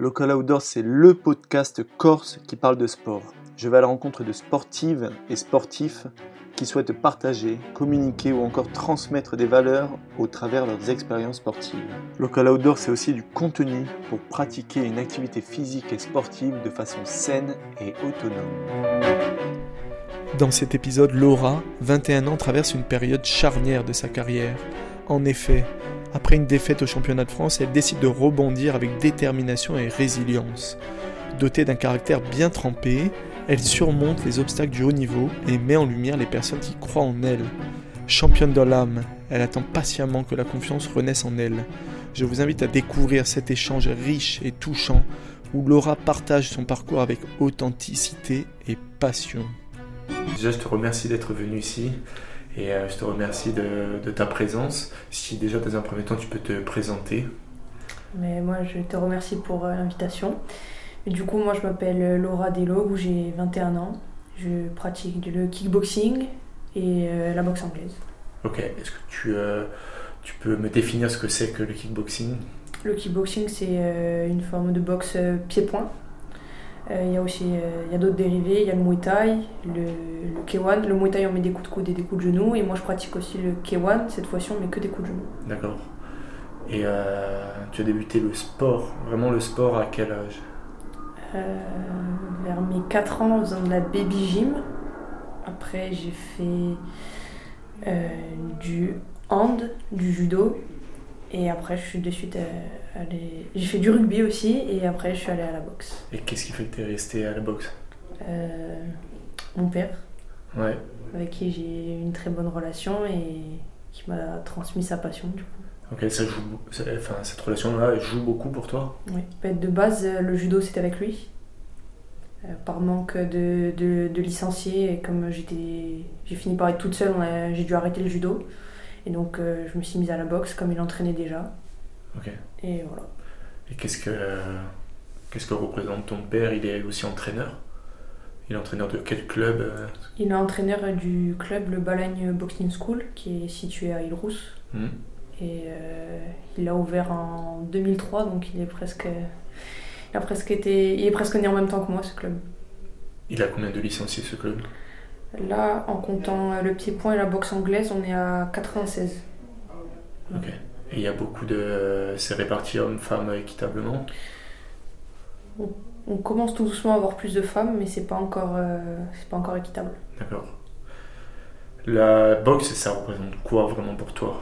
Local Outdoor, c'est le podcast corse qui parle de sport. Je vais à la rencontre de sportives et sportifs qui souhaitent partager, communiquer ou encore transmettre des valeurs au travers de leurs expériences sportives. Local Outdoor, c'est aussi du contenu pour pratiquer une activité physique et sportive de façon saine et autonome. Dans cet épisode, Laura, 21 ans, traverse une période charnière de sa carrière. En effet, après une défaite au championnat de France, elle décide de rebondir avec détermination et résilience. Dotée d'un caractère bien trempé, elle surmonte les obstacles du haut niveau et met en lumière les personnes qui croient en elle. Championne de l'âme, elle attend patiemment que la confiance renaisse en elle. Je vous invite à découvrir cet échange riche et touchant où Laura partage son parcours avec authenticité et passion. Déjà, je te remercie d'être venu ici. Et euh, je te remercie de, ta présence. Si déjà dans un premier temps tu peux te présenter. Mais moi je te remercie pour euh, l'invitation. du coup moi je m'appelle Laura Delog, j'ai 21 ans. Je pratique le kickboxing et euh, la boxe anglaise. Ok, est-ce que tu, tu peux me définir ce que c'est que le kickboxing? Le kickboxing c'est une forme de boxe pied-point euh, il y a aussi euh, il y a d'autres dérivés, il y a le Muay Thai, le, le K1. Le Muay Thai, on met des coups de coude et des coups de genoux. Et moi, je pratique aussi le K1. Cette fois-ci, on met que des coups de genoux. D'accord. Et euh, tu as débuté le sport, vraiment le sport à quel âge? Vers mes 4 ans en faisant de la baby gym. Après, j'ai fait du hand, du judo. Et après, je suis de suite allée. J'ai fait du rugby aussi, et après, je suis allée à la boxe. Et qu'est-ce qui fait que tu es restée à la boxe? Euh, Mon père. Ouais. Avec qui j'ai une très bonne relation et qui m'a transmis sa passion, du coup. Ok, ça joue, enfin, cette relation-là joue beaucoup pour toi? Oui. Bah, de base, le judo, c'était avec lui. Euh, par manque de, de, de licenciés, et comme j'ai fini par être toute seule, j'ai dû arrêter le judo. Et donc, euh, je me suis mise à la boxe comme il entraînait déjà. Ok. Et voilà. Et qu'est-ce que, qu'est-ce que représente ton père? Il est aussi entraîneur? Il est entraîneur de quel club euh? Il est entraîneur du club Le Balagne Boxing School, qui est situé à Île-Rousse. Hmm. Et euh, il l'a ouvert en 2003, donc il est presque. Il, a presque été, il est presque né en même temps que moi, ce club. Il a combien de licenciés, ce club? Là, en comptant le pied point et la boxe anglaise, on est à 96. Ok. Et il y a beaucoup de. C'est réparti hommes-femmes équitablement on, commence tout doucement à avoir plus de femmes, mais c'est pas encore, euh, c'est pas encore équitable. D'accord. La boxe, ça représente quoi vraiment pour toi?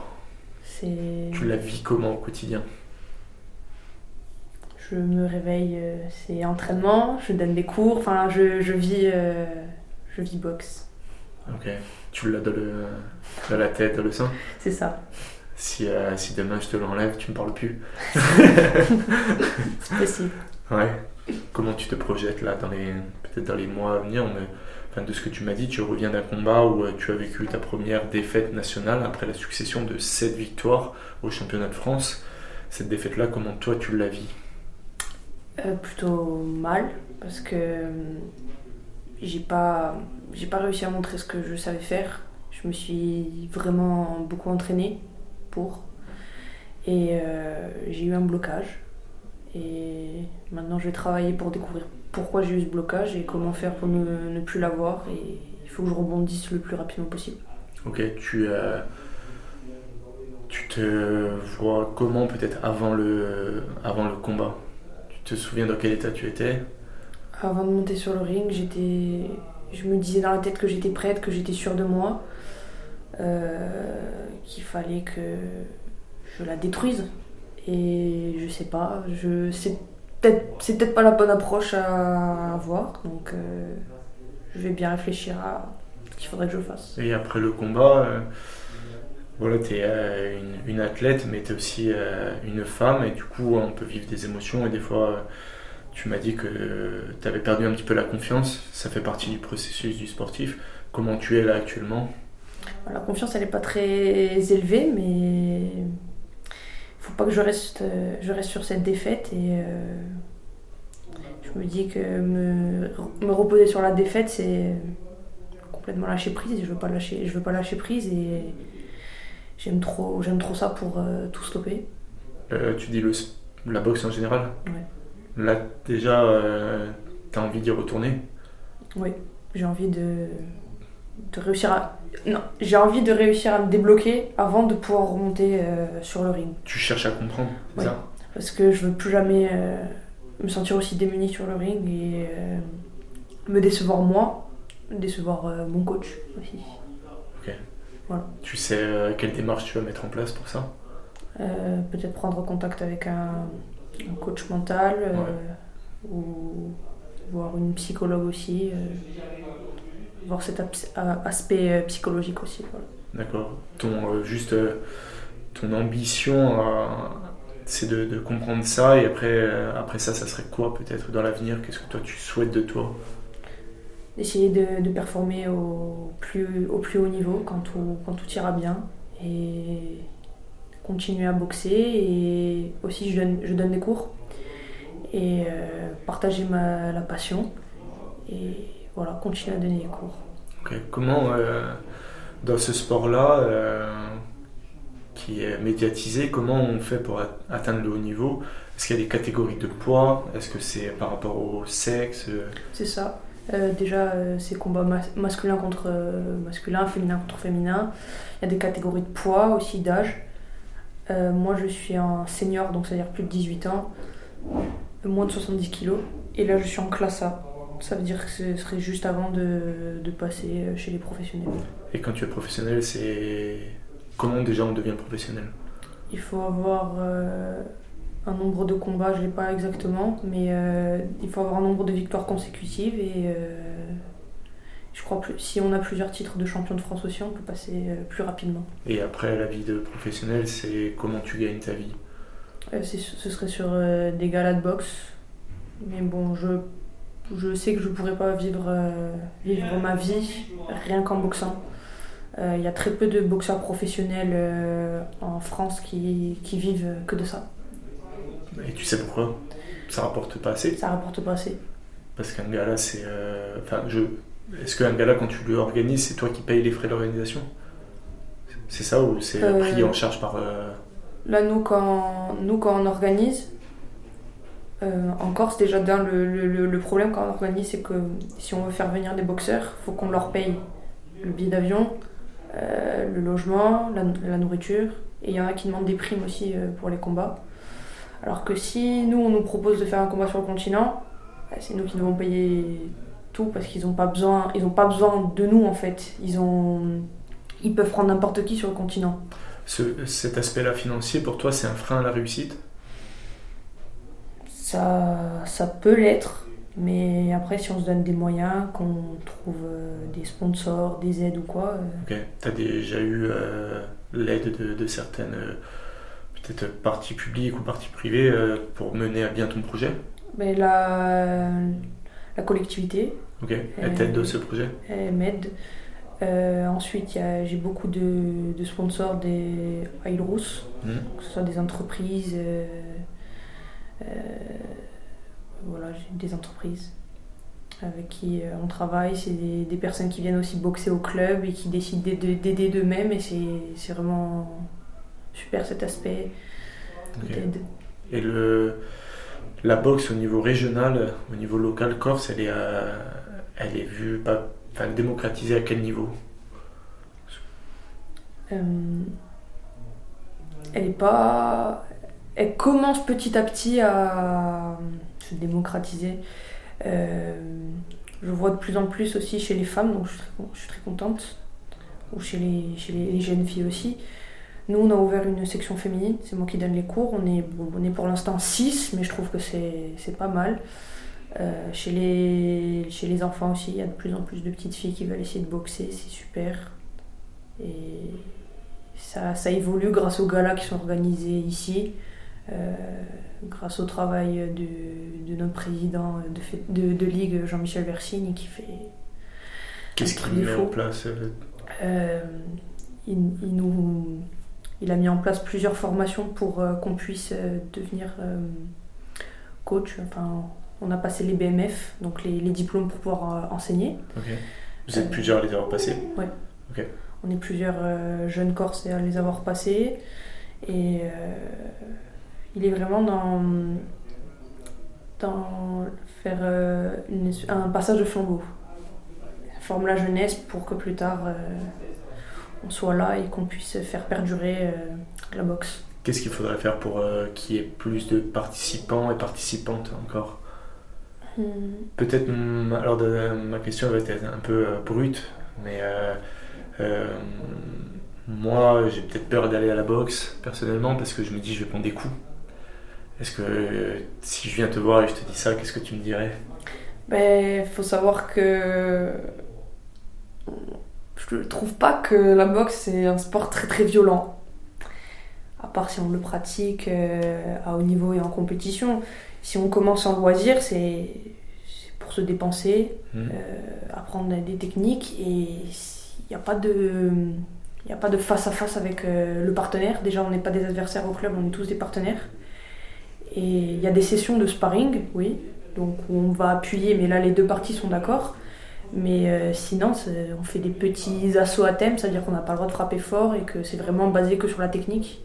Tu la vis comment au quotidien? Je me réveille, euh, c'est entraînement, je donne des cours, enfin je, je vis. Euh, je vis boxe. Ok. Tu l'as dans, dans la tête, dans le sein? C'est ça. Si, euh, si demain je te l'enlève, tu me parles plus. C'est possible. Ouais. Comment tu te projettes là, dans les peut-être dans les mois à venir? Enfin, De ce que tu m'as dit, tu reviens d'un combat où euh, tu as vécu ta première défaite nationale après la succession de 7 victoires au championnat de France. Cette défaite-là, comment toi tu la vis? Euh, Plutôt mal, parce que j'ai pas, j'ai pas réussi à montrer ce que je savais faire. Je me suis vraiment beaucoup entraînée pour. Et euh, j'ai eu un blocage. Et maintenant, je vais travailler pour découvrir pourquoi j'ai eu ce blocage et comment faire pour ne, ne plus l'avoir. Et il faut que je rebondisse le plus rapidement possible. Ok, tu, euh, tu te vois comment peut-être avant le, avant le combat? Tu te souviens dans quel état tu étais? Avant de monter sur le ring, j'étais, je me disais dans la tête que j'étais prête, que j'étais sûre de moi, qu'il fallait que je la détruise. Et je sais pas, je, c'est peut-être, c'est peut-être pas la bonne approche à avoir, donc euh, je vais bien réfléchir à ce qu'il faudrait que je fasse. Et après le combat, euh, voilà, tu es une, une, athlète, mais tu es aussi une femme, et du coup, on peut vivre des émotions, et des fois tu m'as dit que tu avais perdu un petit peu la confiance, ça fait partie du processus du sportif. Comment tu es là actuellement? La confiance, elle n'est pas très élevée, mais il faut pas que je reste, je reste sur cette défaite. Et euh, je me dis que me, me reposer sur la défaite, c'est complètement lâcher prise. Je veux pas lâcher, je veux pas lâcher prise et j'aime trop, j'aime trop ça pour euh, tout stopper. Euh, tu dis le, la boxe en général Ouais. Là, déjà, tu as envie d'y retourner Oui, j'ai envie de, de réussir à. Non, j'ai envie de réussir à me débloquer avant de pouvoir remonter sur le ring. Tu cherches à comprendre, c'est ça? Parce que je veux plus jamais me sentir aussi démunie sur le ring et me décevoir moi, décevoir mon coach aussi. Ok. Voilà. Tu sais quelle démarche tu vas mettre en place pour ça? Euh, peut-être prendre contact avec un, coach mental euh, ou voir une psychologue aussi, euh, voir cet aspect psychologique aussi. D'accord. Ton, juste ton ambition, c'est de, comprendre ça et après, après ça, ça serait quoi peut-être dans l'avenir? Qu'est-ce que toi tu souhaites de toi? D'essayer de, de, performer au plus, au plus haut niveau quand tout, quand tout ira bien et continuer à boxer et aussi je donne, je donne des cours et euh, partager ma, la passion et voilà, continuer à donner des cours. Comment, euh, dans ce sport-là, euh, qui est médiatisé, comment on fait pour atteindre le haut niveau? Est-ce qu'il y a des catégories de poids? Est-ce que c'est par rapport au sexe C'est ça. déjà, c'est combat masculin contre masculin, féminin contre féminin. Il y a des catégories de poids, aussi d'âge. Euh, moi, je suis un senior, donc c'est-à-dire plus de 18 ans, moins de 70 kilos. Et là, je suis en classe A. Ça veut dire que ce serait juste avant de, de passer chez les professionnels. Et quand tu es professionnel, c'est. Comment déjà on devient professionnel? Il faut avoir euh, un nombre de combats, je ne l'ai pas exactement, mais euh, il faut avoir un nombre de victoires consécutives et je crois que si on a plusieurs titres de champion de France aussi, on peut passer euh, plus rapidement. Et après, la vie de professionnel, c'est comment tu gagnes ta vie? Euh, Ce serait sur euh, des galas de boxe. Mais bon, je, je sais que je ne pourrais pas vivre, vivre ma vie rien qu'en boxant. Il y a très peu de boxeurs professionnels en France qui, qui vivent que de ça. Et tu sais pourquoi? Ça rapporte pas assez? Ça rapporte pas assez. Parce qu'un gala, c'est. Enfin, je est-ce qu'un gala, quand tu le organises, c'est toi qui payes les frais d'organisation? C'est ça ou c'est euh, pris en charge par. Euh, Là, nous quand, nous, quand on organise, euh, en Corse, déjà, le, le, problème quand on organise, c'est que si on veut faire venir des boxeurs, il faut qu'on leur paye le billet d'avion, le logement, la, nourriture. Et il y en a qui demandent des primes aussi pour les combats. Alors que si nous, on nous propose de faire un combat sur le continent, bah, c'est nous qui devons payer parce qu'ils n'ont pas besoin pas besoin de nous en fait ils ont ils peuvent prendre n'importe qui sur le continent cet aspect là financier pour toi c'est un frein à la réussite? Ça ça peut l'être mais après si on se donne des moyens qu'on trouve euh, des sponsors des aides ou quoi euh. ok tu as déjà eu euh, l'aide de, certaines peut-être parties publiques ou parties privées pour mener à bien ton projet? Mais la, la collectivité Ok, elle t'aide de ce projet? Elle m'aide. Euh, ensuite, j'ai beaucoup de, sponsors des Ailrous, hmm. que ce soit des entreprises. Euh, euh, voilà, j'ai des entreprises avec qui on travaille. C'est des, personnes qui viennent aussi boxer au club et qui décident d'aider d'eux-mêmes. Et c'est vraiment super cet aspect d'aide. Et le, la boxe au niveau régional, au niveau local, Corse, elle est à elle est vue, pas, enfin, démocratisée à quel niveau? Euh, Elle est pas. Elle commence petit à petit à se démocratiser. Euh, je vois de plus en plus aussi chez les femmes, donc je suis très, contente. Ou chez les, jeunes filles aussi. Nous, on a ouvert une section féminine, c'est moi qui donne les cours. On est, pour l'instant 6, mais je trouve que c'est pas mal. Euh, chez, les, enfants aussi, il y a de plus en plus de petites filles qui veulent essayer de boxer, c'est super. Et ça, évolue grâce aux galas qui sont organisés ici, grâce au travail de, de notre président de, de, de ligue, Jean-Michel Versigne, qui fait. Qu'est-ce qu'il met en place euh, il, il, nous, il a mis en place plusieurs formations pour qu'on puisse devenir coach. Enfin, on a passé les BMF, donc les, diplômes pour pouvoir euh, enseigner. Vous êtes plusieurs à les avoir passés Oui. On est plusieurs euh, jeunes Corses à les avoir passés. Et euh, il est vraiment dans, dans faire euh, une- un passage de flambeau. Forme la jeunesse pour que plus tard euh, on soit là et qu'on puisse faire perdurer euh, la boxe. Qu'est-ce qu'il faudrait faire pour qu'il y ait plus de participants et participantes encore? Hmm. Peut-être, alors de- ma question va être un peu brute, mais moi j'ai peut-être peur d'aller à la boxe personnellement parce que je me dis je vais prendre des coups. Est-ce que si je viens te voir et je te dis ça, qu'est-ce que tu me dirais? Ben, faut savoir que je trouve pas que la boxe c'est un sport très très violent. À part si on le pratique euh, à haut niveau et en compétition. Si on commence en loisir, c'est pour se dépenser, Hmm. euh, apprendre des techniques et il n'y a pas de il y a pas de face à face avec euh, le partenaire. Déjà, on n'est pas des adversaires au club, on est tous des partenaires. Et il y a des sessions de sparring, oui, donc où on va appuyer, mais là les deux parties sont d'accord. Mais euh, sinon, on fait des petits assauts à thème, c'est-à-dire qu'on n'a pas le droit de frapper fort et que c'est vraiment basé que sur la technique.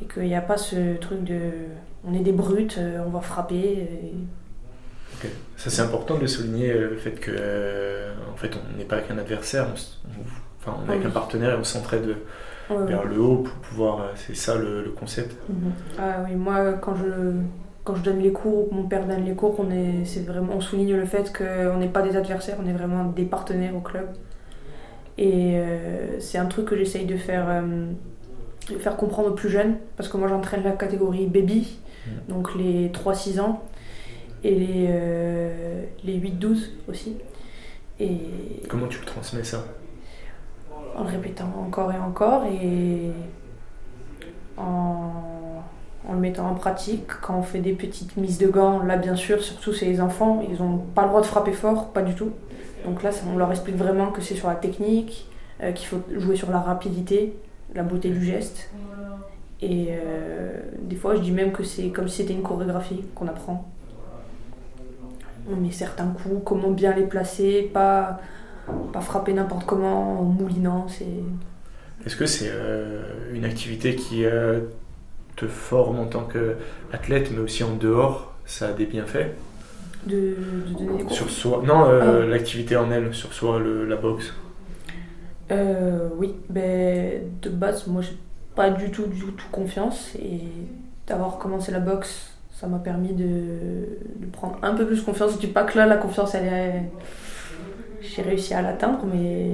Et qu'il n'y a pas ce truc de on est des brutes, euh, on va frapper. et-. Ça c'est important de souligner euh, le fait que euh, en fait on n'est pas avec un adversaire, on, enfin on est avec Oui. un partenaire et on s'entraide Ouais, vers le haut pour pouvoir. euh, C'est ça le, le concept. Mhm. Ah oui, moi quand je, quand je donne les cours ou que mon père donne les cours, on, est, c'est vraiment, on souligne le fait qu'on n'est pas des adversaires, on est vraiment des partenaires au club. Et euh, c'est un truc que j'essaye de faire, euh, de faire comprendre aux plus jeunes, parce que moi j'entraîne la catégorie baby, Mhm. donc les 3-6 ans, et les, euh, les 8-12 aussi. Et Comment tu le transmets ça? En le répétant encore et encore et en, le mettant en pratique. Quand on fait des petites mises de gants, là bien sûr, surtout c'est les enfants, ils n'ont pas le droit de frapper fort, pas du tout. Donc là, on leur explique vraiment que c'est sur la technique, euh, qu'il faut jouer sur la rapidité, la beauté du geste. Et euh, des fois, je dis même que c'est comme si c'était une chorégraphie qu'on apprend. On met certains coups, comment bien les placer, pas, pas frapper n'importe comment en moulinant. C'est Est-ce que c'est euh, une activité qui euh, te forme en tant qu'athlète, mais aussi en dehors Ça a des bienfaits? De, de donner des cours? Sur soi Non, euh, Ah. l'activité en elle, sur soi, le- la boxe. Euh, oui, ben, de base, moi j'ai pas du tout, du tout confiance et d'avoir commencé la boxe, ça m'a permis de, de prendre un peu plus confiance. Je dis pas que là la confiance elle est. J'ai réussi à l'atteindre, mais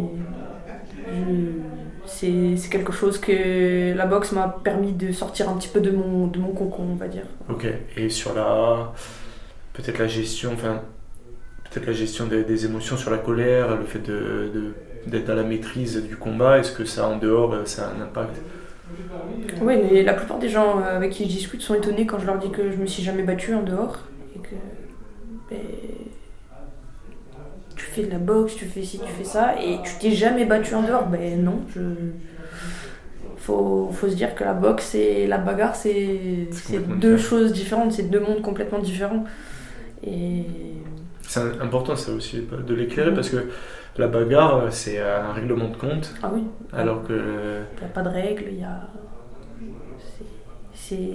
c'est quelque chose que la boxe m'a permis de sortir un petit peu de mon, de mon cocon, on va dire. Ok. Et sur la. Peut-être la gestion, enfin. Peut-être la gestion des, des émotions sur la colère, le fait de, de- d'être à la maîtrise du combat, est-ce que ça en dehors, ça a un impact? Oui, mais la plupart des gens avec qui je discute sont étonnés quand je leur dis que je me suis jamais battue en dehors et que ben, tu fais de la boxe, tu fais ci, tu fais ça et tu t'es jamais battue en dehors. Ben non, je faut, faut se dire que la boxe et la bagarre c'est deux différent. choses différentes, c'est deux mondes complètement différents. Et C'est important ça aussi de l'éclairer parce que la bagarre c'est un règlement de compte ah oui, alors que il n'y a pas de règles, il y a. c'est- C'est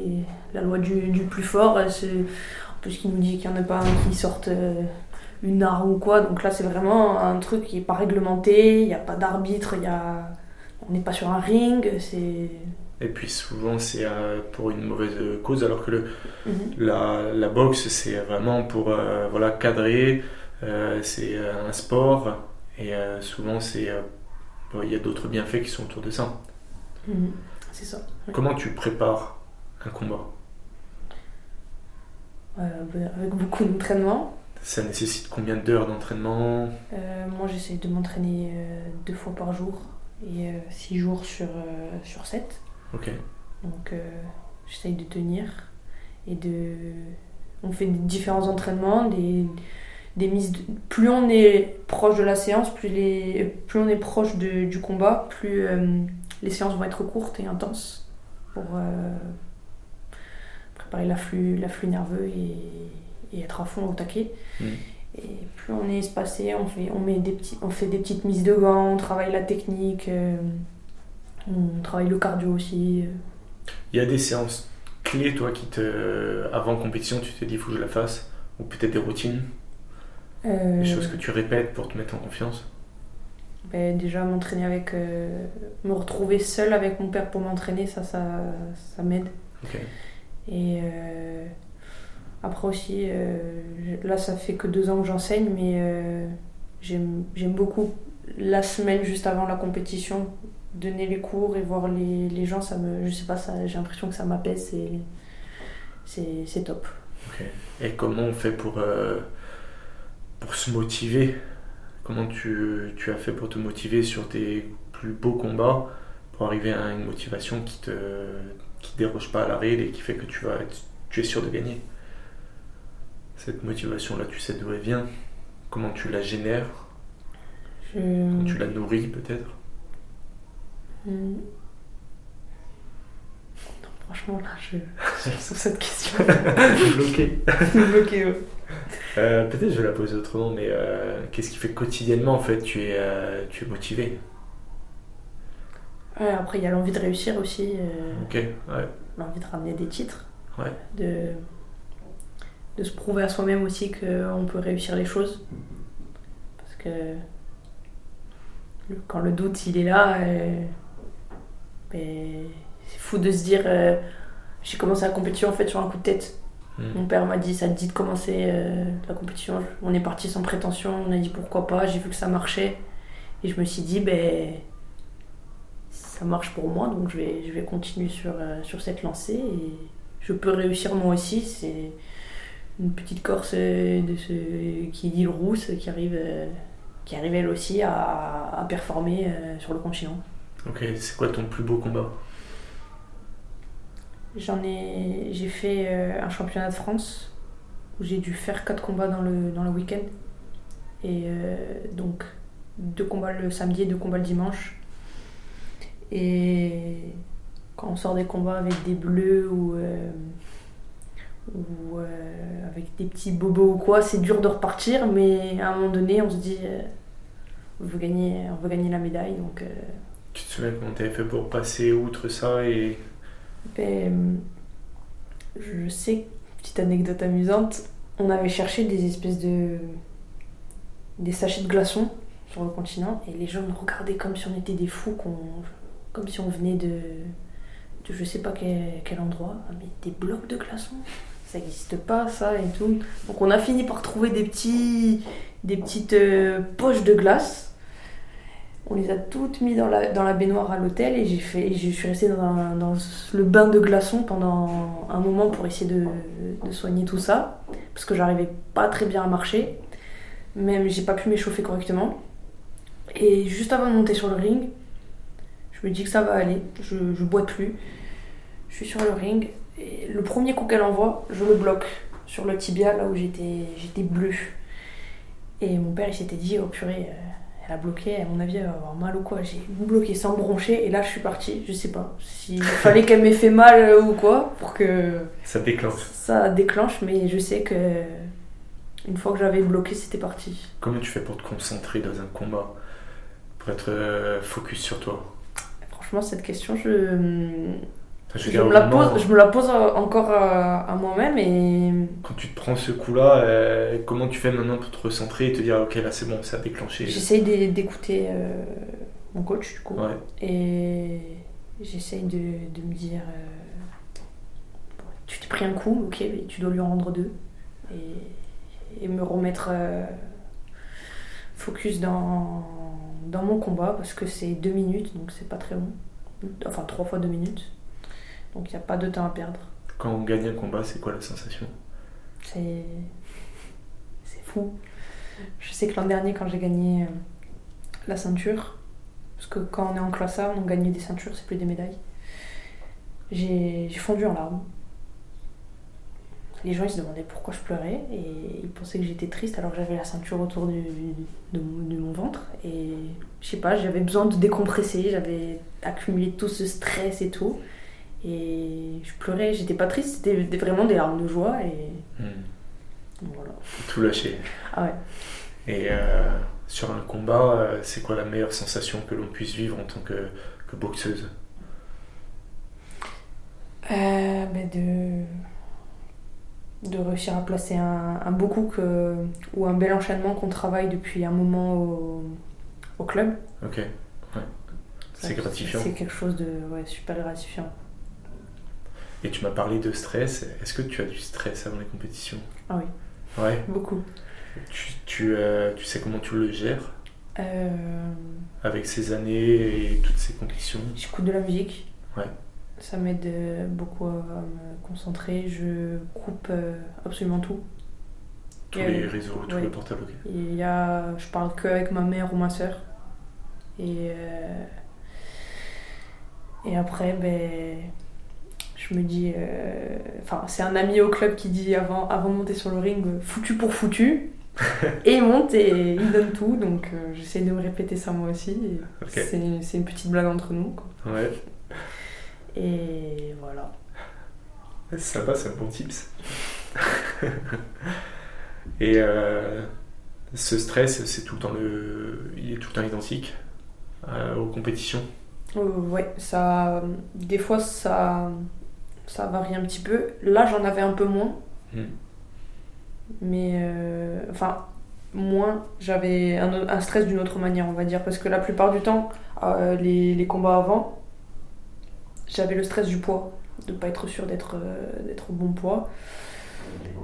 la loi du, du plus fort. c'est- En plus, qui nous dit qu'il n'y en a pas un qui sorte euh, une arme ou quoi. Donc là, c'est vraiment un truc qui n'est pas réglementé, il n'y a pas d'arbitre, il y a... on n'est pas sur un ring. C'est. et puis souvent c'est euh, pour une mauvaise cause alors que le, Mhm. la, la boxe c'est vraiment pour euh, voilà cadrer euh, c'est euh, un sport et euh, souvent c'est euh, bon, il y a d'autres bienfaits qui sont autour de ça Mhm. C'est ça. comment tu prépares un combat? Euh, ben, avec beaucoup d'entraînement. Ça nécessite combien d'heures d'entraînement Euh, moi, j'essaie de m'entraîner euh, deux fois par jour et euh, six jours sur, sur sept. ok Donc j'essaye de tenir et de. On fait différents entraînements, des, des mises. de- Plus on est proche de la séance, plus, les... plus on est proche de- du combat, plus euh, les séances vont être courtes et intenses pour euh, préparer l'afflux, l'afflux nerveux et, et être à fond au taquet. Mm. Et plus on est espacé, on fait, on, met des petits, on fait des petites mises de gants, on travaille la technique, euh, on travaille le cardio aussi. euh. il y a des séances clés, toi, qui te. Avant compétition, tu te dis, il faut que je la fasse Ou peut-être des routines? Des choses que tu répètes pour te mettre en confiance? Ben, Déjà, m'entraîner avec. me retrouver seule avec mon père pour m'entraîner, ça, ça, ça m'aide. Et après aussi, là, ça fait que deux ans que j'enseigne, mais j'aime beaucoup la semaine juste avant la compétition donner les cours et voir les, gens, ça me, je sais pas, j'ai l'impression que ça m'apaise et c'est, top. Et comment on fait pour, euh, pour se motiver? Comment tu, tu, as fait pour te motiver sur tes plus beaux combats pour arriver à une motivation qui te qui déroge pas à la règle et qui fait que tu, vas tu es sûr de gagner? Cette motivation-là, tu sais d'où elle vient? Comment tu la génères? Comment tu la nourris peut-être? Hmm. franchement, là, je, sur cette question. bloqué. bloqué, euh, Peut-être je vais la poser autrement, mais euh, qu'est-ce qui fait quotidiennement, en fait, tu es, euh, tu es motivé? Ouais, Après, il y a l'envie de réussir aussi. ok, ouais. L'envie de ramener des titres. Ouais. De, de se prouver à soi-même aussi qu'on peut réussir les choses. Parce que quand le doute, il est là c'est fou de se dire. Euh, j'ai commencé la compétition en fait sur un coup de tête. Hmm. Mon père m'a dit ça te dit de commencer euh, la compétition. On est parti sans prétention, on a dit pourquoi pas, j'ai vu que ça marchait. Et je me suis dit, ben, ça marche pour moi, donc je vais, je vais continuer sur, euh, sur cette lancée. Et je peux réussir moi aussi. C'est une petite Corse de ce, qui dit le rousse qui arrive, qui arrive elle aussi à, à performer sur le continent. Ok, c'est quoi ton plus beau combat? J'en ai. J'ai fait euh, un championnat de France où j'ai dû faire 4 combats dans le, dans le week-end. Et euh, donc, deux combats le samedi et deux combats le dimanche. Et quand on sort des combats avec des bleus ou, euh, ou avec des petits bobos ou quoi, c'est dur de repartir, mais à un moment donné, on se dit on veut gagner, on veut gagner la médaille. Donc, tu te souviens comment tu avais fait pour passer outre ça et... Ben, je sais, petite anecdote amusante, on avait cherché des espèces de... des sachets de glaçons sur le continent et les gens nous regardaient comme si on était des fous, comme si on venait de, de je sais pas quel, endroit, ah, mais des blocs de glaçons ça n'existe pas ça et tout. Donc on a fini par trouver des petits des petites euh, poches de glace on les a toutes mis dans la, baignoire à l'hôtel et j'ai fait, je suis restée dans, le bain de glaçons pendant un moment pour essayer de, de soigner tout ça. Parce que j'arrivais pas très bien à marcher. Même j'ai pas pu m'échauffer correctement. Et juste avant de monter sur le ring, je me dis que ça va aller. Je, je boite plus. Je suis sur le ring. Et le premier coup qu'elle envoie, je le bloque sur le tibia là où j'étais bleu. Et mon père il s'était dit, oh purée. Euh, elle a bloqué, à mon avis, elle va avoir mal ou quoi. J'ai bloqué sans broncher et là je suis partie. Je sais pas s'il fallait qu'elle m'ait fait mal euh, ou quoi pour que. Ça déclenche. Ça déclenche, mais je sais que une fois que j'avais bloqué, c'était parti. Comment tu fais pour te concentrer dans un combat Pour être euh, focus sur toi? Franchement, cette question, je je, me la pose, je me la pose encore à, moi-même et... Quand tu te prends ce coup-là, euh, comment tu fais maintenant pour te recentrer et te dire ok là c'est bon, ça a déclenché. J'essaye d'écouter euh, mon coach du coup. Et j'essaye de, de, me dire euh, tu t'es pris un coup, ok, mais tu dois lui en rendre deux. Et, et me remettre focus dans, dans mon combat parce que c'est deux minutes donc c'est pas très long, enfin trois fois deux minutes. Donc il n'y a pas de temps à perdre. Quand on gagne un combat, c'est quoi la sensation? C'est. C'est fou. Je sais que l'an dernier, quand j'ai gagné euh, la ceinture, parce que quand on est en classe A, on gagne des ceintures, c'est plus des médailles. J'ai fondu en larmes. Les gens ils se demandaient pourquoi je pleurais et ils pensaient que j'étais triste alors que j'avais la ceinture autour du, de, de, mon ventre. Et je sais pas, j'avais besoin de décompresser, j'avais accumulé tout ce stress et tout. Et je pleurais, j'étais pas triste, c'était vraiment des larmes de joie. Et hmm. voilà. Tout lâcher. Ah ouais. Et euh, sur un combat, euh, c'est quoi la meilleure sensation que l'on puisse vivre en tant que, que boxeuse? Euh, ben de de réussir à placer un, un beau coup que- ou un bel enchaînement qu'on travaille depuis un moment au, au club. Ok. Ouais. C'est gratifiant. C'est quelque chose de ouais, super gratifiant. Et tu m'as parlé de stress. Est-ce que tu as du stress avant les compétitions? Ah oui. Ouais. Beaucoup. Tu, tu, euh, tu sais comment tu le gères? Euh, avec ces années et toutes ces conditions? J'écoute de la musique. Ouais. Ça m'aide euh, beaucoup à me concentrer. Je coupe absolument tout. Tous Et, les réseaux, tout ouais. le portable, ok. Il y a, je parle que avec ma mère ou ma soeur. Et, euh, et après, ben, je me dis. euh, Enfin, c'est un ami au club qui dit avant, avant de monter sur le ring, euh, foutu pour foutu. et il monte et il donne tout. Donc euh, j'essaie de me répéter ça moi aussi. C'est c'est une petite blague entre nous. quoi. Ouais. Et voilà. C'est sympa, c'est un bon tips. et euh, ce stress, c'est tout le temps le... il est tout le temps identique euh, aux compétitions? Euh, ouais, ça, des fois ça, ça varie un petit peu. Là, j'en avais un peu moins. Hmm. Mais euh, enfin, moins, j'avais un, un stress d'une autre manière, on va dire. Parce que la plupart du temps, euh, les, les combats avant, j'avais le stress du poids, de pas être sûr d'être euh, d'être au bon poids.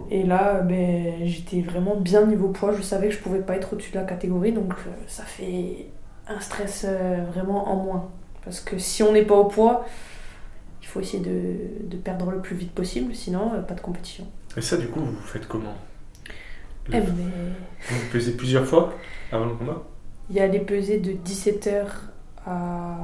Et là, ben, j'étais vraiment bien niveau poids, je savais que je pouvais pas être au-dessus de la catégorie, donc ça fait un stress vraiment en moins. Parce que si on n'est pas au poids, il faut essayer de, de perdre le plus vite possible, sinon euh, pas de compétition. Et ça, du coup, vous faites comment? Eh ben, Vous pesez plusieurs fois avant le combat? Il y a les pesées de 17h à,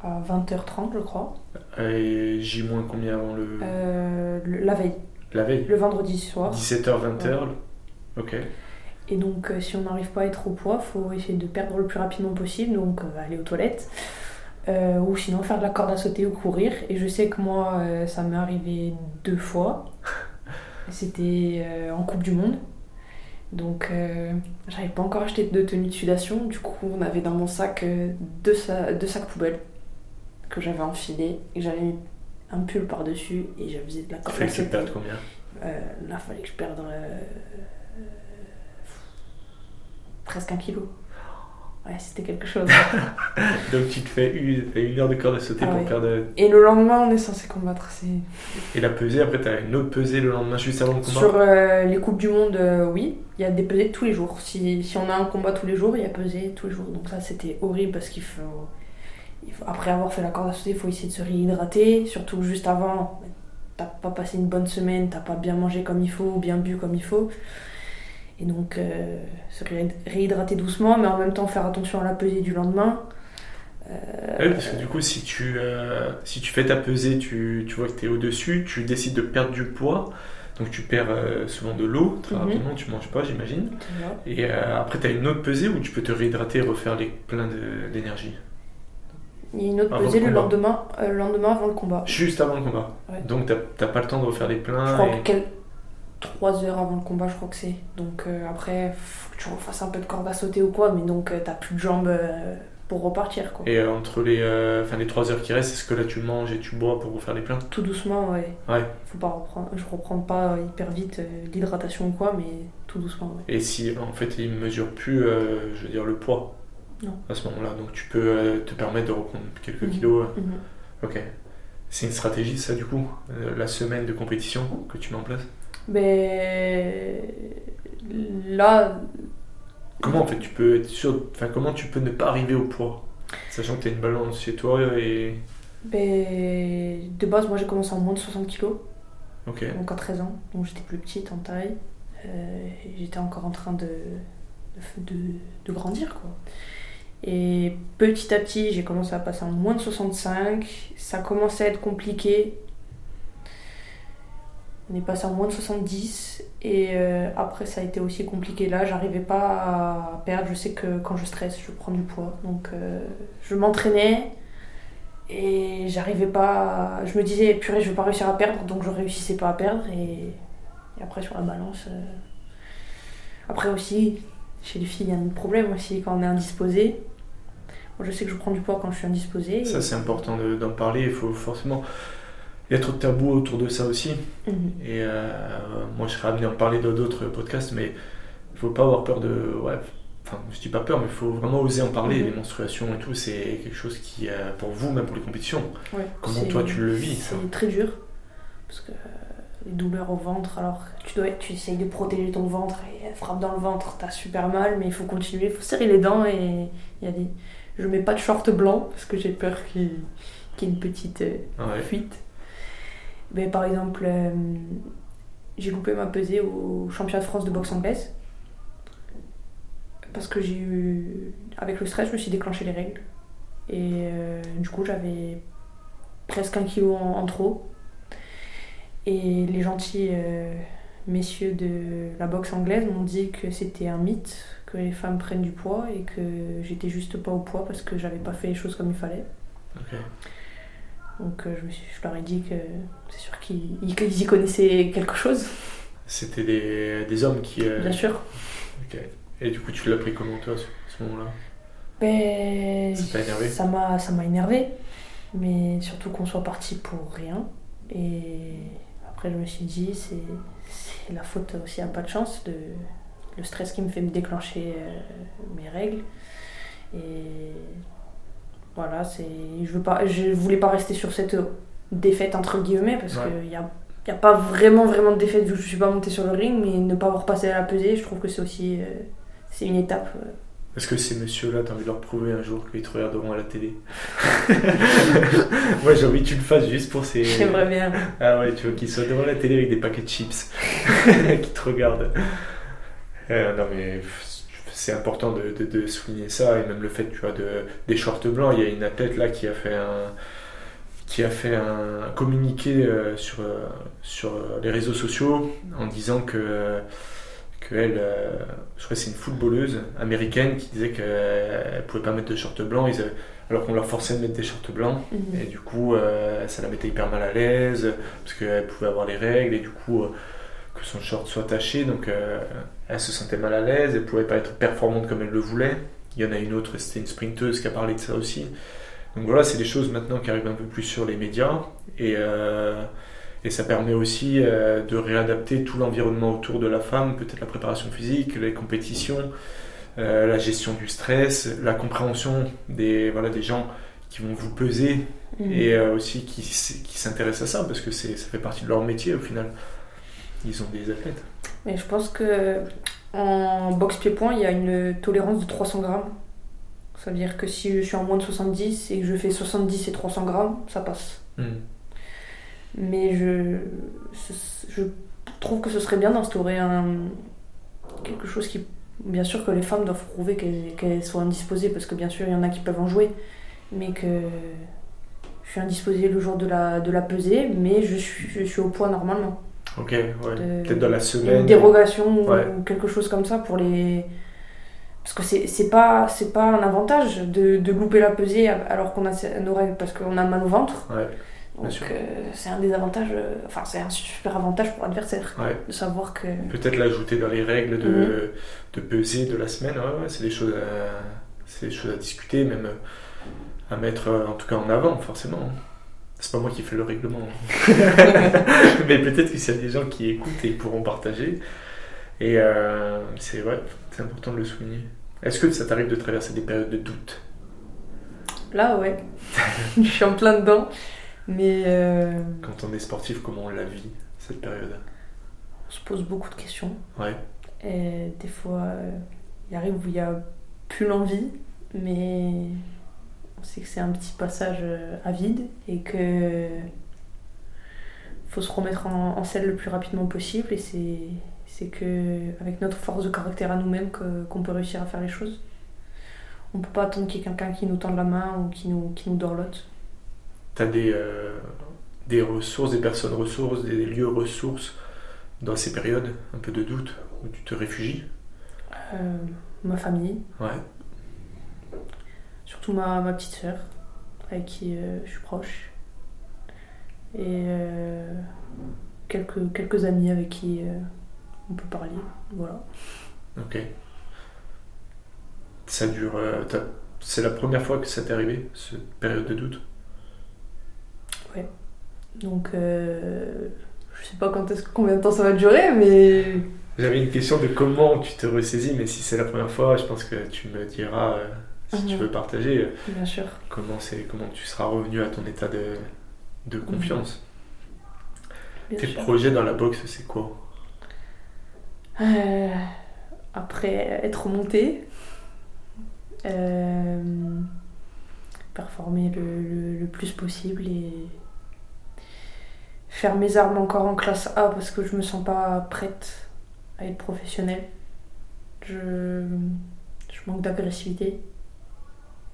à 20h30, je crois, Et J- combien avant le... Euh, le- la veille, la veille? Le vendredi soir. 17h, 20h Ok. Et donc, euh, si on n'arrive pas à être au poids, faut essayer de perdre le plus rapidement possible, donc aller aux toilettes. Euh, ou sinon faire de la corde à sauter ou courir. Et je sais que moi, euh, ça m'est arrivé deux fois. C'était euh, en Coupe du Monde. Donc, j'avais pas encore acheté de tenue de sudation. Du coup, on avait dans mon sac deux, sa- deux sacs poubelles que j'avais enfilés. Et j'avais mis un pull par-dessus et j'avais de la corde à que tu sauter. combien? Euh, là, il fallait que je perde presque un kilo. Ouais, c'était quelque chose. Donc tu te fais une, une heure de corde à sauter Ah pour ouais. perdre... Et le lendemain, on est censé combattre. C'est... Et la pesée, après t'as une autre pesée le lendemain juste avant le combat Sur euh, les Coupes du Monde, euh, oui, il y a des pesées tous les jours. Si, si on a un combat tous les jours, il y a pesée tous les jours. Donc ça, c'était horrible parce qu'il faut, il faut- Après avoir fait la corde à sauter, il faut essayer de se réhydrater. Surtout juste avant, t'as pas passé une bonne semaine, t'as pas bien mangé comme il faut, bien bu comme il faut. Et donc, euh, se ré- réhydrater doucement, mais en même temps faire attention à la pesée du lendemain. Euh, Oui, parce que du coup, si tu, euh, si tu fais ta pesée, tu, tu vois que tu es au-dessus, tu décides de perdre du poids, donc tu perds souvent de l'eau, très Mhm. rapidement, tu manges pas, j'imagine. tu. Et après, tu as une autre pesée où tu peux te réhydrater et refaire les pleins de- d'énergie. Il y a une autre Avant pesée le le lendemain, le lendemain avant le combat. Juste avant le combat. Ouais. Donc, t'as t'as pas le temps de refaire les Je pleins. crois et- que quel... 3 heures avant le combat, je crois que c'est. Donc euh, après, faut que tu refasses un peu de corde à sauter ou quoi, mais donc euh, t'as plus de jambes euh, pour repartir quoi. Et euh, entre les, euh, enfin, les 3 heures qui restent, est-ce que là tu manges et tu bois pour refaire les pleins Tout doucement, ouais. Ouais. Faut pas reprendre. Je reprends pas hyper vite l'hydratation ou quoi, mais tout doucement, ouais. Et si en fait ils ne mesurent plus, je veux dire, le poids? Non. à ce moment-là, donc tu peux te permettre de reprendre quelques Mhm. kilos. Mhm. Ok. C'est une stratégie ça du coup, la semaine de compétition que tu mets en place? Mais là, Comment en fait tu peux être sûr, enfin comment tu peux ne pas arriver au poids? Sachant que tu as une balance chez toi et. ben, de base, moi j'ai commencé en moins de 60 kilos. Ok. donc à 13 ans, donc j'étais plus petite en taille. Euh, j'étais encore en train de, de, de- de grandir quoi. Et petit à petit, j'ai commencé à passer en moins de 65. Ça commençait à être compliqué. On est passé en moins de 70. Et euh, après, ça a été aussi compliqué. Là, j'arrivais pas à perdre. Je sais que quand je stresse, je prends du poids. Donc, euh, je m'entraînais. Et j'arrivais pas. à- Je me disais, purée, je vais pas réussir à perdre. Donc, je réussissais pas à perdre. Et, et après, sur la balance. euh, Après aussi, chez les filles, il y a un problème aussi quand on est indisposé. Moi, je sais que je prends du poids quand je suis indisposée. Ça c'est important de- d'en parler, il faut forcément. Il y a trop de tabous autour de ça aussi. Mhm. Et euh, moi, je serais amené à en parler dans d'autres podcasts, mais il faut pas avoir peur de. Ouais, enfin, je dis pas peur, mais il faut vraiment oser en parler. Mhm. Les menstruations et tout, c'est quelque chose qui, euh, pour vous, même pour les compétitions, Ouais, comment toi tu le vis C'est très dur. Parce que euh, les douleurs au ventre, alors tu, dois, tu essayes de protéger ton ventre et elle frappe dans le ventre, t'as super mal, mais il faut continuer, il faut serrer les dents et il y a des. Je mets pas de short blanc parce que j'ai peur qu'il y ait une petite euh, Ouais. fuite. Mais par exemple, euh, j'ai loupé ma pesée au championnat de France de boxe anglaise. Parce que j'ai eu. Avec le stress, je me suis déclenché les règles. Et euh, du coup, j'avais presque un kilo en, trop. Et les gentils euh, messieurs de la boxe anglaise m'ont dit que c'était un mythe, que les femmes prennent du poids et que j'étais juste pas au poids parce que j'avais pas fait les choses comme il fallait. Donc euh, je, me suis- je leur ai dit que c'est sûr qu'ils ils- qu'ils y connaissaient quelque chose, C'était des, des hommes qui. euh, bien sûr. Et du coup, tu l'as pris comment toi, à ce, moment-là? Ben, Ça énervé? ça m'a énervé, mais surtout qu'on soit parti pour rien. Et après je me suis dit c'est c'est la faute aussi à pas de chance de le stress qui me fait me déclencher euh, mes règles. Et voilà, c'est je veux pas je voulais pas rester sur cette défaite entre guillemets parce Ouais. qu'il y a y a pas vraiment vraiment de défaite vu que je suis pas montée sur le ring, mais ne pas avoir passé à la pesée, je trouve que c'est aussi euh, c'est une étape. euh, Est-ce que ces messieurs-là, t'as envie de leur prouver un jour qu'ils te regarderont à la télé? Moi, j'ai envie que tu le fasses juste pour ces. J'aimerais bien. Ah ouais, tu vois, qu'ils soient devant la télé avec des paquets de chips, qui te regardent. Euh, non mais c'est important de, de- de souligner ça, et même le fait, tu vois, de, des shorts blancs. Il y a une athlète là qui a fait un, qui a fait un communiqué euh, sur, euh, sur euh, les réseaux sociaux en disant que, que elle, euh, je crois que c'est une footballeuse américaine qui disait qu'elle pouvait pas mettre de shorts blancs, ils alors qu'on leur forçait de mettre des shorts blancs. Mhm. Et du coup, euh, ça la mettait hyper mal à l'aise, parce qu'elle pouvait avoir les règles, et du coup, que son short soit taché, donc euh, elle se sentait mal à l'aise, elle pouvait pas être performante comme elle le voulait. Il y en a une autre, c'était une sprinteuse qui a parlé de ça aussi. Donc voilà, c'est des choses maintenant qui arrivent un peu plus sur les médias, et, euh, et ça permet aussi euh, de réadapter tout l'environnement autour de la femme, peut-être la préparation physique, les compétitions, la gestion du stress, la compréhension des, voilà, des gens qui vont vous peser Mhm. et aussi qui, qui s'intéressent à ça parce que ça fait partie de leur métier au final. Ils ont des athlètes. Mais je pense que en boxe pied-point, il y a une tolérance de 300 grammes. Ça veut dire que si je suis en moins de 70 et que je fais 70 et 300 grammes, ça passe. Mais je, trouve que ce serait bien d'instaurer un, quelque chose qui. Bien sûr que les femmes doivent prouver qu'elles, qu'elles sont indisposées, parce que bien sûr il y en a qui peuvent en jouer, mais que je suis indisposée le jour de la, de la pesée, mais je suis, je suis au poids normalement. Ok, ouais. Peut-être dans la une semaine. dérogation Ouais. ou quelque chose comme ça pour les. Parce que c'est c'est pas, c'est pas un avantage de, de louper la pesée alors qu'on a nos règles parce qu'on a mal au ventre. Ouais, Donc euh, c'est un désavantage, euh, enfin c'est un super avantage pour l'adversaire ouais. de savoir que. Peut-être l'ajouter dans les règles de, Mhm. de peser de la semaine. Ouais, ouais, c'est des choses à, c'est des choses à discuter, même euh, à mettre en tout cas en avant, forcément. C'est pas moi qui fais le règlement. Mais peut-être que s'il y a des gens qui écoutent et pourront partager. Et euh, c'est ouais, c'est important de le souligner. Est-ce que ça t'arrive de traverser des périodes de doute? Là, ouais, je suis en plein dedans, mais euh, Quand on est sportif, comment on la vit, cette période? on se pose beaucoup de questions. Ouais. Et des fois, euh, il arrive où il n'y a plus l'envie, mais sait que c'est un petit passage euh, à vide et que faut se remettre en, en selle le plus rapidement possible. Et c'est, c'est que avec notre force de caractère à nous-mêmes qu'on peut réussir à faire les choses. On peut pas attendre qu'il y ait quelqu'un qui nous tende la main ou qui nous, qui nous dorlote. T'as des, euh, des ressources, des personnes ressources, des lieux ressources dans ces périodes un peu de doute où tu te réfugies? Euh, ma famille, Ouais. Surtout ma, ma petite sœur, avec qui euh, je suis proche. Et euh, quelques, quelques amis avec qui euh, on peut parler. Voilà. Ok. Ça dure. t'as- c'est la première fois que ça t'est arrivé, cette période de doute? Donc, euh, je sais pas quand est-ce, combien de temps ça va durer, mais. J'avais une question de comment tu te ressaisis, mais si c'est la première fois, je pense que tu me diras si tu veux partager euh, Bien sûr. comment, c'est, comment tu seras revenu à ton état de, de confiance. Tes sûr. projets dans la boxe, c'est quoi? Euh, après être monté, euh, performer le, le- le plus possible et faire mes armes encore en classe A parce que je me sens pas prête à être professionnelle. Je, je manque d'agressivité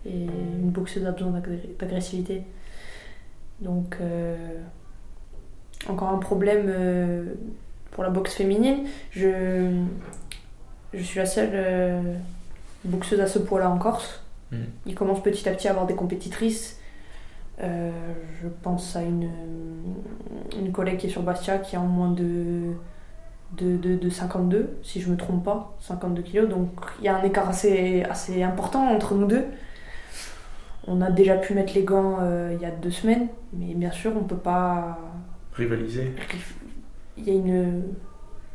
et une boxeuse a besoin d'agressivité. Donc, euh, encore un problème euh, pour la boxe féminine. Je, je suis la seule euh, boxeuse à ce poids-là en Corse. Mhm. Il commence petit à petit à avoir des compétitrices. Je pense à une, une collègue qui est sur Bastia qui est en moins de, de, de, de 52, si je me trompe pas, 52 kilos. Donc il y a un écart assez, assez important entre nous deux. On a déjà pu mettre les gants euh, il y a deux semaines, mais bien sûr on peut pas Rivaliser. Il y a une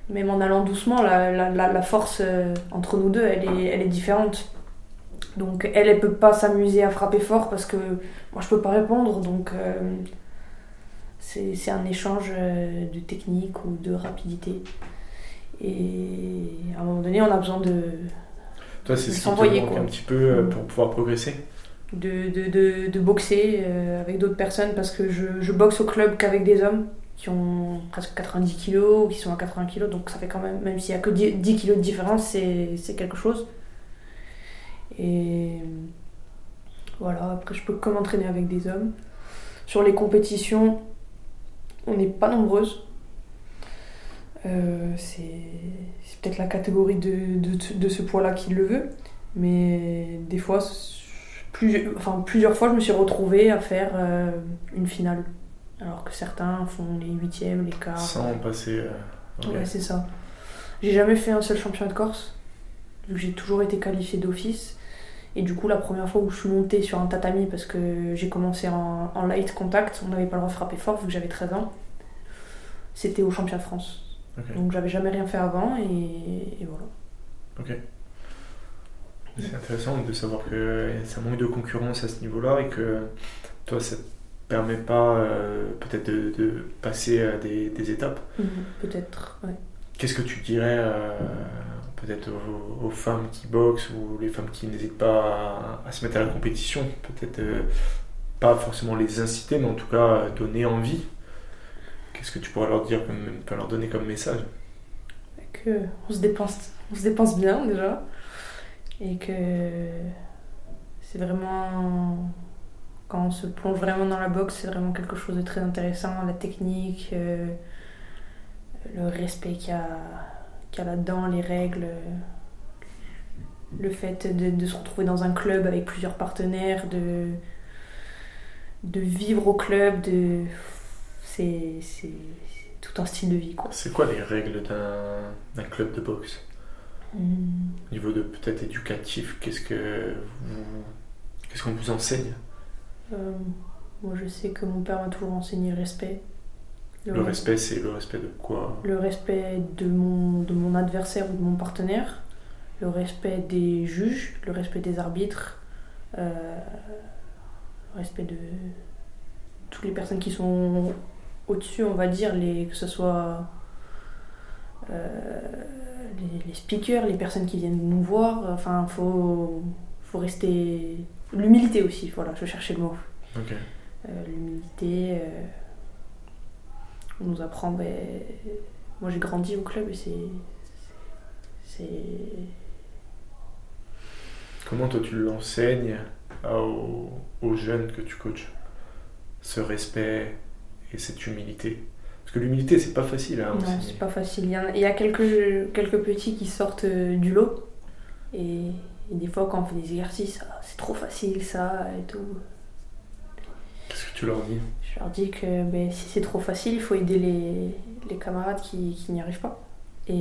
même en allant doucement la, la, la, la force euh, entre nous deux elle est, elle est différente. Donc elle elle peut pas s'amuser à frapper fort parce que moi je peux pas répondre. Donc euh, c'est un échange de technique ou de rapidité. Et à un moment donné on a besoin de Toi, c'est ce qui te S'envoyer, manque quoi. un petit peu pour pouvoir progresser de, de, de, boxer euh, avec d'autres personnes parce que je, je boxe au club qu'avec des hommes qui ont presque 90 kilos ou qui sont à 80 kilos donc ça fait quand même, même s'il n'y a que 10, 10 kilos de différence, c'est quelque chose. Et voilà, après je peux que m'entraîner avec des hommes. Sur les compétitions, on n'est pas nombreuses. Euh, c'est c'est peut-être la catégorie de, de, de ce poids-là qui le veut. Mais des fois, plus, enfin, plusieurs fois, je me suis retrouvée à faire euh, une finale. Alors que certains font les huitièmes, les quarts. sans passer. euh, ok. Ouais, c'est ça. J'ai jamais fait un seul championnat de Corse, vu que j'ai toujours été qualifiée d'office. Et du coup, la première fois où je suis montée sur un tatami, parce que j'ai commencé en, en light contact, on n'avait pas le droit de frapper fort, vu que j'avais 13 ans, c'était au championnat de France. Ok. Donc j'avais jamais rien fait avant, et, et voilà. C'est intéressant de savoir que ça manque de concurrence à ce niveau-là et que toi, ça te permet pas euh, peut-être de, de passer à des, des étapes. Peut-être, ouais. Qu'est-ce que tu dirais euh, peut-être aux, aux femmes qui boxent ou les femmes qui n'hésitent pas à, à se mettre à la compétition? Peut-être euh, pas forcément les inciter, mais en tout cas donner envie. Qu'est-ce que tu pourrais leur dire, comme, leur donner comme message? Que on se dépense, on se dépense bien déjà et que c'est vraiment quand on se plonge vraiment dans la boxe, c'est vraiment quelque chose de très intéressant, la technique, euh, le respect qu'il y a, a là-dedans, les règles, le fait de, se retrouver dans un club avec plusieurs partenaires, de, vivre au club, de c'est tout un style de vie. C'est quoi les règles d'un club de boxe? Au niveau de peut-être éducatif, qu'est-ce que vous- qu'est-ce qu'on vous enseigne? Euh, moi, je sais que mon père m'a toujours enseigné respect. Le respect, c'est le respect de quoi? Le respect de mon, de mon adversaire ou de mon partenaire. Le respect des juges. Le respect des arbitres. euh, le respect de toutes les personnes qui sont au-dessus, on va dire, les, que ce soit les, les speakers, les personnes qui viennent nous voir. Enfin, faut, faut rester. L'humilité aussi, voilà, je cherchais le mot. Euh, l'humilité. euh, on nous apprend. ben, moi j'ai grandi au club et c'est. Comment toi tu l'enseignes aux jeunes que tu coaches? Ce respect et cette humilité? Parce que l'humilité, c'est pas facile à Non, c'est pas facile. Il y, a, il y a quelques, quelques petits qui sortent euh, du lot. Et, et des fois, quand on fait des exercices, Ah, c'est trop facile ça et tout. Qu'est-ce que tu leur dis? Je leur dis que ben, si c'est trop facile, il faut aider les, les camarades qui, qui n'y arrivent pas. Et,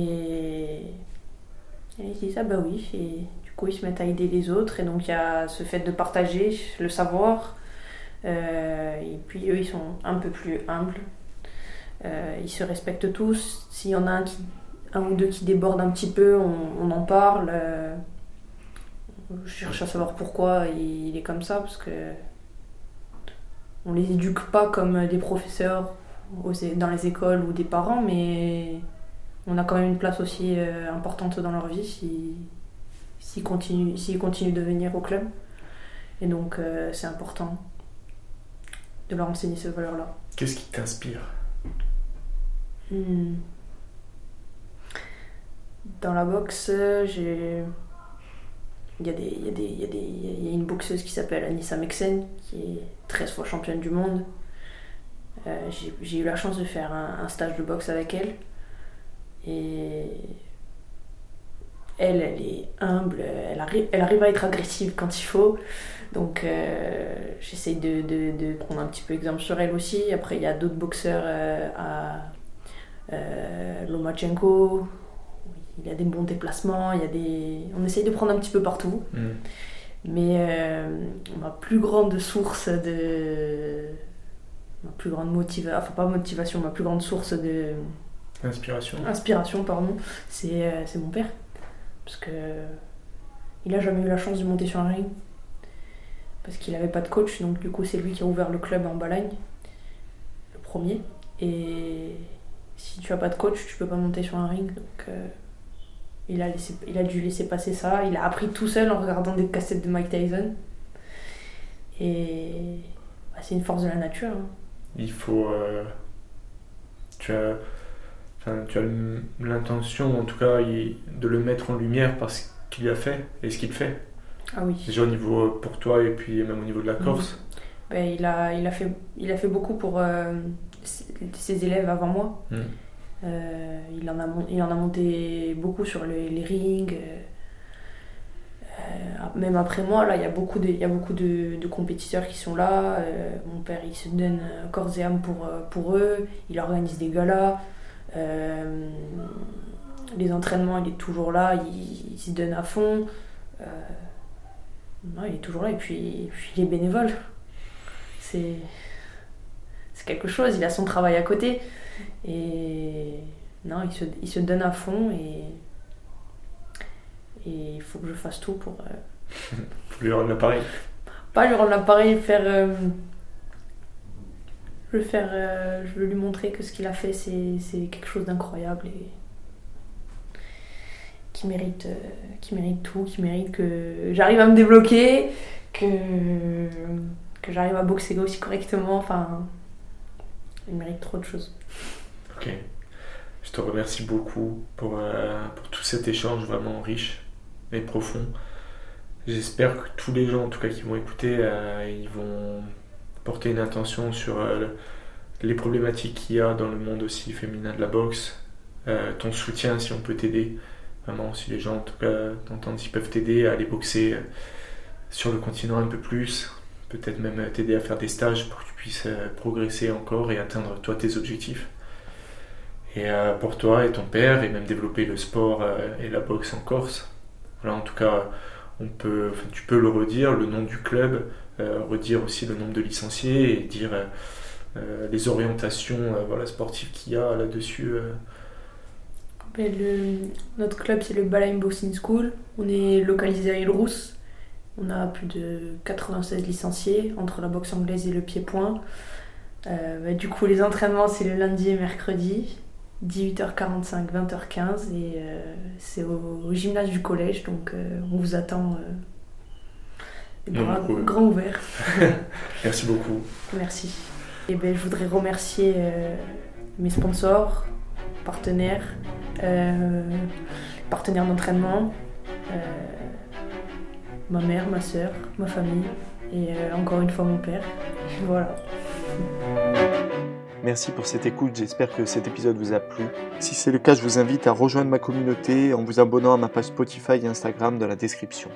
et ils disent ah bah oui. Et du coup, ils se mettent à aider les autres. Et donc, il y a ce fait de partager le savoir, et puis eux, ils sont un peu plus humbles. Ils se respectent tous. S'il y en a un, ou deux qui débordent un petit peu, on, en parle. je cherche à savoir pourquoi il, est comme ça, parce que on les éduque pas comme des professeurs dans les écoles ou des parents, mais on a quand même une place aussi euh, importante dans leur vie s'ils si, continuent, de venir au club. Et donc euh, c'est important de leur enseigner ces valeurs-là. Qu'est-ce qui t'inspire? Hmm. Dans la boxe, j'ai. Il y, a des, il, y a des, il, y a il y a une boxeuse qui s'appelle Anissa Mexen, qui est 13 fois championne du monde. Euh, j'ai eu la chance de faire un, stage de boxe avec elle. Et elle, elle est humble, elle arrive, elle arrive à être agressive quand il faut. Donc euh, j'essaye de, de, de, prendre un petit peu exemple sur elle aussi. Après, il y a d'autres boxeurs euh, à Lomachenko. Il y a des bons déplacements, il y a des... on essaye de prendre un petit peu partout. Mm. Mais ma plus grande source de, ma plus grande motivation, enfin pas motivation, ma plus grande source de. Inspiration. Inspiration, pardon, c'est euh, mon père. Parce que. Il a jamais eu la chance de monter sur un ring. Parce qu'il n'avait pas de coach, donc du coup, c'est lui qui a ouvert le club en Balagne, le premier. Et si tu as pas de coach, tu peux pas monter sur un ring. Donc. Euh, il a, laissé, il a dû laisser passer ça. Il a appris tout seul en regardant des cassettes de Mike Tyson. Et bah, c'est une force de la nature. Hein il faut. Euh, tu as, tu as l'intention, en tout cas, de le mettre en lumière parce qu'il a fait et ce qu'il fait. Ah oui. Déjà au niveau euh, pour toi et puis même au niveau de la Corse. Ben, il, a, il, a fait, il a fait beaucoup pour euh, ses élèves avant moi. Hmm. il, en a, il en a monté beaucoup sur les, les rings. Euh, même après moi, là, il y a beaucoup de, il y a beaucoup de, de compétiteurs qui sont là. Euh, mon père, il se donne corps et âme pour, euh, pour eux. Il organise des galas. les entraînements, il est toujours là. Il, s'y donne à fond. non, il est toujours là. Et puis, puis il est bénévole. C'est, c'est quelque chose. Il a son travail à côté. Et non, il se, il se donne à fond. Et et il faut que je fasse tout pour. Euh, lui rendre l'appareil Pas lui rendre l'appareil, faire. Euh, je, faire euh, je veux lui montrer que ce qu'il a fait, c'est quelque chose d'incroyable et qui mérite, qui mérite tout, qui mérite que j'arrive à me débloquer, que, que j'arrive à boxer aussi correctement. Enfin, il mérite trop de choses. Ok. Je te remercie beaucoup pour, pour tout cet échange vraiment riche et profond. J'espère que tous les gens, en tout cas, qui vont écouter, euh, ils vont porter une attention sur euh, les problématiques qu'il y a dans le monde aussi féminin de la boxe, euh, ton soutien si on peut t'aider. Vraiment, si les gens, en tout cas, t'entendent, s'ils peuvent t'aider à aller boxer sur le continent un peu plus, peut-être même t'aider à faire des stages pour que tu puisses progresser encore et atteindre toi tes objectifs. Et pour toi et ton père, et même développer le sport et la boxe en Corse en tout cas, on peut, tu peux le redire, le nom du club, euh, redire aussi le nombre de licenciés et dire euh, euh, les orientations voilà, sportives qu'il y a là-dessus. Ben, notre club, c'est le Balaim Boxing School. On est localisé à Île-Rousse. On a plus de 96 licenciés entre la boxe anglaise et le pied-point. Ben, du coup, les entraînements, c'est le lundi et mercredi. 18h45, 20h15 et euh, c'est au, gymnase du collège donc euh, on vous attend euh, grand, ouvert. Merci beaucoup. Merci. Et ben, je voudrais remercier mes sponsors, partenaires, partenaires d'entraînement, ma mère, ma soeur, ma famille et encore une fois mon père. Voilà. Merci pour cette écoute, j'espère que cet épisode vous a plu. Si c'est le cas, je vous invite à rejoindre ma communauté en vous abonnant à ma page Spotify et Instagram dans la description.